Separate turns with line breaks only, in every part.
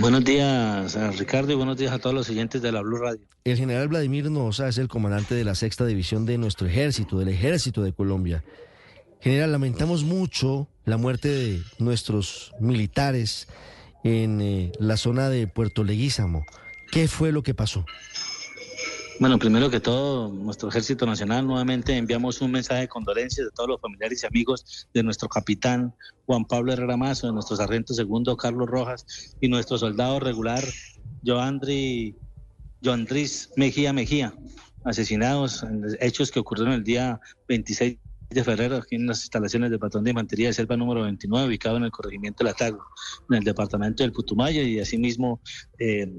Buenos días a Ricardo y buenos días a todos los oyentes de la Blue Radio.
El general Vladimir Noza es el comandante de la sexta división de nuestro ejército, del ejército de Colombia. General, lamentamos mucho la muerte de nuestros militares en eh, la zona de Puerto Leguízamo. ¿Qué fue lo que pasó?
Bueno, primero que todo, nuestro Ejército Nacional nuevamente enviamos un mensaje de condolencias de todos los familiares y amigos de nuestro capitán Juan Pablo Herrera Mazo, de nuestro sargento segundo Carlos Rojas y nuestro soldado regular Joandri, Joandris Mejía Mejía, asesinados en hechos que ocurrieron el día 26 de febrero aquí en las instalaciones del Patrón de Infantería de Selva número 29, ubicado en el corregimiento de Latago, en el departamento del Putumayo, y asimismo eh,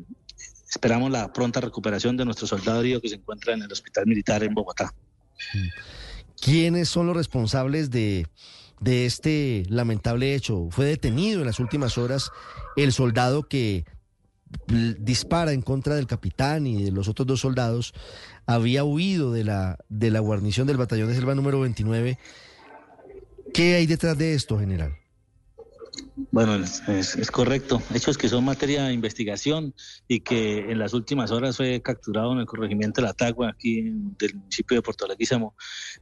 esperamos la pronta recuperación de nuestro soldado herido que se encuentra en el Hospital Militar en Bogotá.
¿Quiénes son los responsables de, de este lamentable hecho? Fue detenido en las últimas horas el soldado que dispara en contra del capitán y de los otros dos soldados. Había huido de la, de la guarnición del batallón de selva número 29. ¿Qué hay detrás de esto, general?
Bueno, es, es- correcto. Hechos que son materia de investigación y que en las últimas horas fue capturado en el corregimiento de la Tagua, aquí del municipio de Puerto Leguízamo,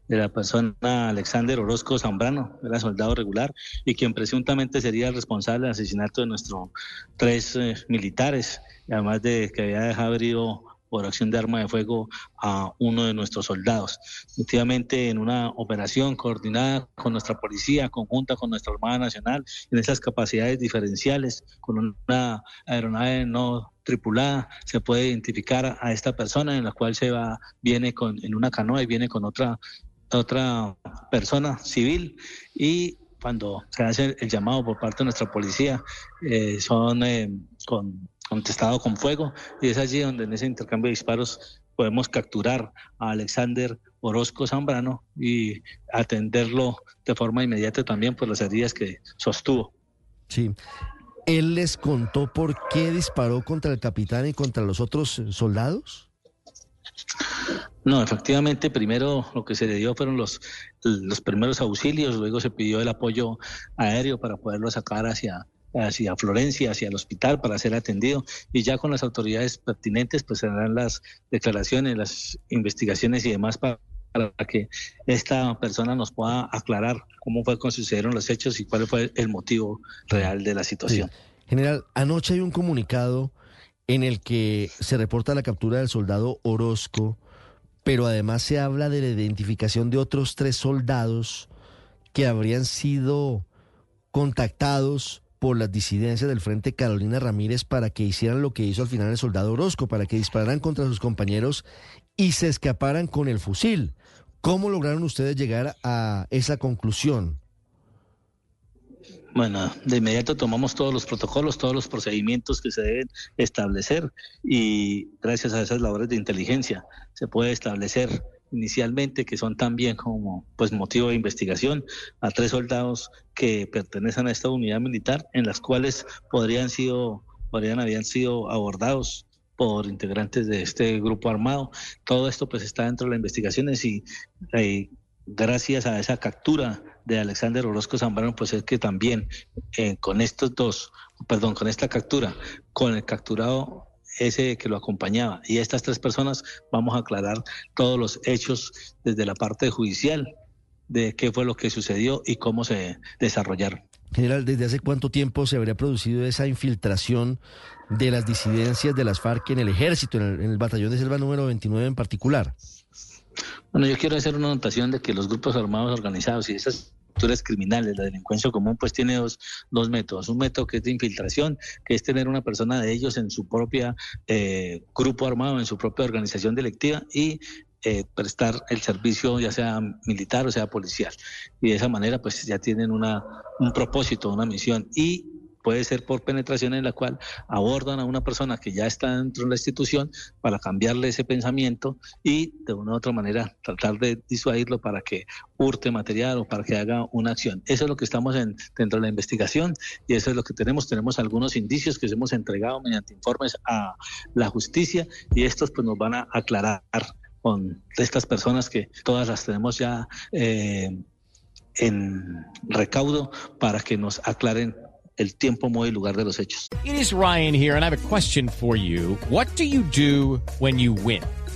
de la persona Alexander Orozco Zambrano, era soldado regular y quien presuntamente sería el responsable del asesinato de nuestros tres eh, militares, además de que había dejado herido por acción de arma de fuego a uno de nuestros soldados. Efectivamente, en una operación coordinada con nuestra policía, conjunta con nuestra Armada Nacional, en esas capacidades diferenciales, con una aeronave no tripulada, se puede identificar a, esta persona en la cual se va, viene con, en una canoa y viene con otra, otra persona civil y cuando se hace el llamado por parte de nuestra policía, eh, son eh, con, contestado con fuego y es allí donde en ese intercambio de disparos podemos capturar a Alexander Orozco Zambrano y atenderlo de forma inmediata también por las heridas que sostuvo.
Sí. ¿Él les contó por qué disparó contra el capitán y contra los otros soldados?
No, efectivamente, primero lo que se le dio fueron los, los primeros auxilios, luego se pidió el apoyo aéreo para poderlo sacar hacia, hacia Florencia, hacia el hospital para ser atendido y ya con las autoridades pertinentes pues se harán las declaraciones, las investigaciones y demás para, que esta persona nos pueda aclarar cómo fue que sucedieron los hechos y cuál fue el motivo real de la situación.
General, anoche hay un comunicado en el que se reporta la captura del soldado Orozco, pero además se habla de la identificación de otros tres soldados que habrían sido contactados por las disidencias del Frente Carolina Ramírez para que hicieran lo que hizo al final el soldado Orozco, para que dispararan contra sus compañeros y se escaparan con el fusil. ¿Cómo lograron ustedes llegar a esa conclusión?
Bueno, de inmediato tomamos todos los protocolos, todos los procedimientos que se deben establecer y gracias a esas labores de inteligencia se puede establecer inicialmente que son también como pues motivo de investigación a tres soldados que pertenecen a esta unidad militar en las cuales podrían sido podrían habían sido abordados por integrantes de este grupo armado. Todo esto pues está dentro de las investigaciones y eh, gracias a esa captura de Alexander Orozco Zambrano, pues es que también eh, con estos dos, perdón, con esta captura, con el capturado ese que lo acompañaba y estas tres personas, vamos a aclarar todos los hechos desde la parte judicial de qué fue lo que sucedió y cómo se desarrollaron.
General, ¿desde hace cuánto tiempo se habría producido esa infiltración de las disidencias de las FARC en el ejército, en el, en el batallón de selva número 29 en particular?
Bueno, yo quiero hacer una anotación de que los grupos armados organizados y esas criminales, la delincuencia común, pues tiene dos, dos métodos. Un método que es de infiltración, que es tener una persona de ellos en su propia eh, grupo armado, en su propia organización delictiva, y eh, prestar el servicio, ya sea militar o sea policial. Y de esa manera, pues ya tienen una, un propósito, una misión. Y puede ser por penetración en la cual abordan a una persona que ya está dentro de la institución para cambiarle ese pensamiento y de una u otra manera tratar de disuadirlo para que hurte material o para que haga una acción. Eso es lo que estamos en, dentro de la investigación y eso es lo que tenemos. Tenemos algunos indicios que hemos entregado mediante informes a la justicia y estos pues nos van a aclarar con estas personas que todas las tenemos ya eh, en recaudo para que nos aclaren el tiempo, lugar de los hechos.
It is Ryan here, and I have a question for you. What do you do when you win?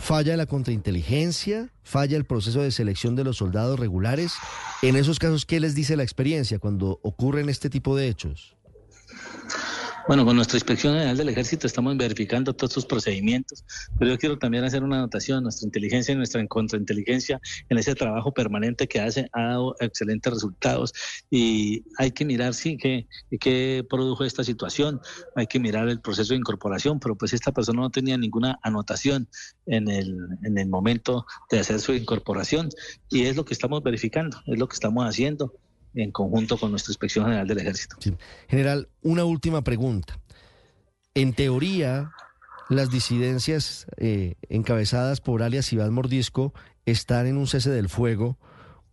falla la contrainteligencia, falla el proceso de selección de los soldados regulares. En esos casos, ¿qué les dice la experiencia cuando ocurren este tipo de hechos?
Bueno, con nuestra Inspección General del Ejército estamos verificando todos estos procedimientos, pero yo quiero también hacer una anotación, nuestra inteligencia y nuestra contrainteligencia en ese trabajo permanente que hace ha dado excelentes resultados y hay que mirar, sí, qué, qué produjo esta situación, hay que mirar el proceso de incorporación, pero pues esta persona no tenía ninguna anotación en el, en el momento de hacer su incorporación y es lo que estamos verificando, es lo que estamos haciendo en conjunto con nuestra Inspección General del Ejército.
General, una última pregunta. En teoría, las disidencias eh, encabezadas por alias Iván Mordisco están en un cese del fuego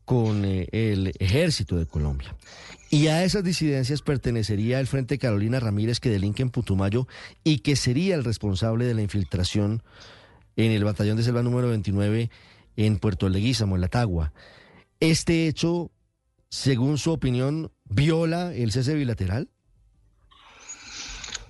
con eh, el ejército de Colombia. Y a esas disidencias pertenecería el Frente Carolina Ramírez que delinque en Putumayo y que sería el responsable de la infiltración en el batallón de selva número 29 en Puerto Leguízamo, en La Tagua. Este hecho según su opinión, viola el cese bilateral?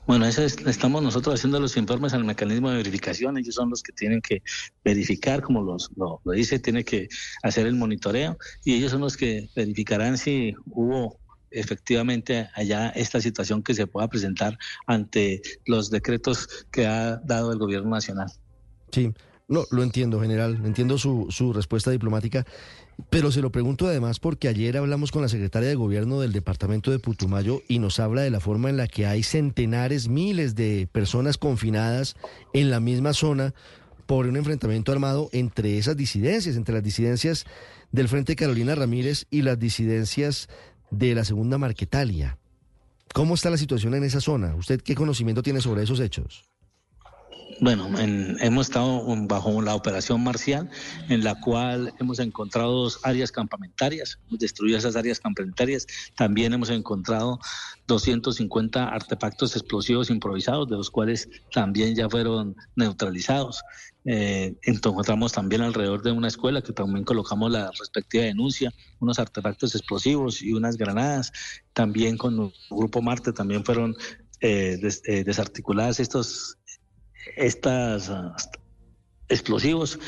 Bueno, eso es, estamos nosotros haciendo los informes al mecanismo de verificación. Ellos son los que tienen que verificar, como los, lo, lo dice, tiene que hacer el monitoreo y ellos son los que verificarán si hubo efectivamente allá esta situación que se pueda presentar ante los decretos que ha dado el gobierno nacional.
Sí, no, lo entiendo, general, entiendo su, su respuesta diplomática, pero se lo pregunto además porque ayer hablamos con la secretaria de gobierno del departamento de Putumayo y nos habla de la forma en la que hay centenares, miles de personas confinadas en la misma zona por un enfrentamiento armado entre esas disidencias, entre las disidencias del Frente Carolina Ramírez y las disidencias de la Segunda Marquetalia. ¿Cómo está la situación en esa zona? ¿Usted qué conocimiento tiene sobre esos hechos?
Bueno, en, hemos estado bajo la operación marcial, en la cual hemos encontrado dos áreas campamentarias, hemos destruido esas áreas campamentarias. También hemos encontrado 250 artefactos explosivos improvisados, de los cuales también ya fueron neutralizados. Eh, encontramos también alrededor de una escuela que también colocamos la respectiva denuncia, unos artefactos explosivos y unas granadas. También con el Grupo Marte también fueron eh, eh, desarticuladas estos estas uh, explosivos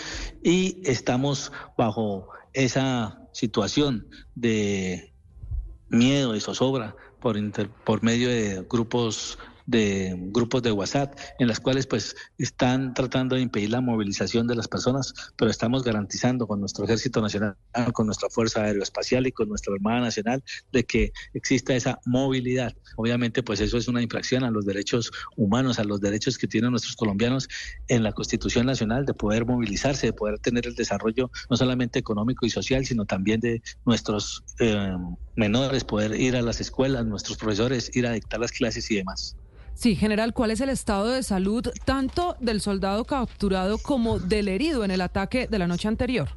y estamos bajo esa situación de miedo, de zozobra por, inter, por medio de grupos de grupos de WhatsApp en las cuales pues están tratando de impedir la movilización de las personas, pero estamos garantizando con nuestro Ejército Nacional, con nuestra Fuerza Aeroespacial y con nuestra Armada Nacional de que exista esa movilidad. Obviamente pues eso es una infracción a los derechos humanos, a los derechos que tienen nuestros colombianos en la Constitución Nacional de poder movilizarse, de poder tener el desarrollo no solamente económico y social, sino también de nuestros eh, menores, poder ir a las escuelas, nuestros profesores, ir a dictar las clases y demás.
Sí, general, ¿cuál es el estado de salud tanto del soldado capturado como del herido en el ataque de la noche anterior?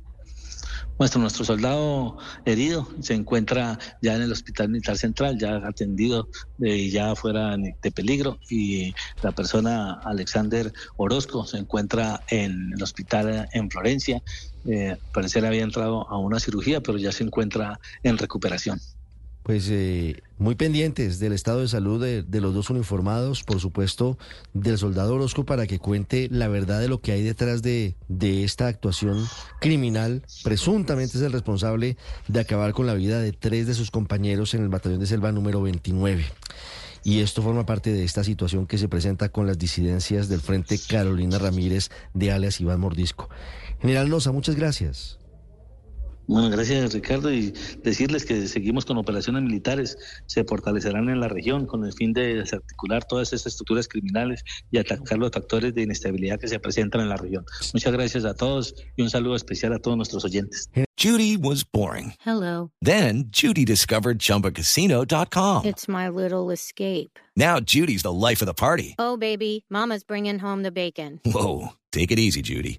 Nuestro, nuestro soldado herido se encuentra ya en el Hospital Militar Central, ya atendido y ya fuera de peligro. Y la persona, Alexander Orozco, se encuentra en el hospital en Florencia. Eh, parece que había entrado a una cirugía, pero ya se encuentra en recuperación.
Pues eh, muy pendientes del estado de salud de, de, los dos uniformados, por supuesto, del soldado Orozco para que cuente la verdad de lo que hay detrás de, de esta actuación criminal. Presuntamente es el responsable de acabar con la vida de tres de sus compañeros en el batallón de selva número 29. Y esto forma parte de esta situación que se presenta con las disidencias del Frente Carolina Ramírez de alias Iván Mordisco. General Noza, muchas gracias.
Bueno, gracias Ricardo y decirles que seguimos con operaciones militares, se fortalecerán en la región con el fin de desarticular todas estas estructuras criminales y atacar los factores de inestabilidad que se presentan en la región. Muchas gracias a todos y un saludo especial a todos nuestros oyentes.
Judy was boring.
Hello.
Then Judy discovered chumbacasino.com.
It's my little escape.
Now Judy's the life of the party.
Oh baby, mama's bringing home the bacon.
Whoa, take it easy Judy.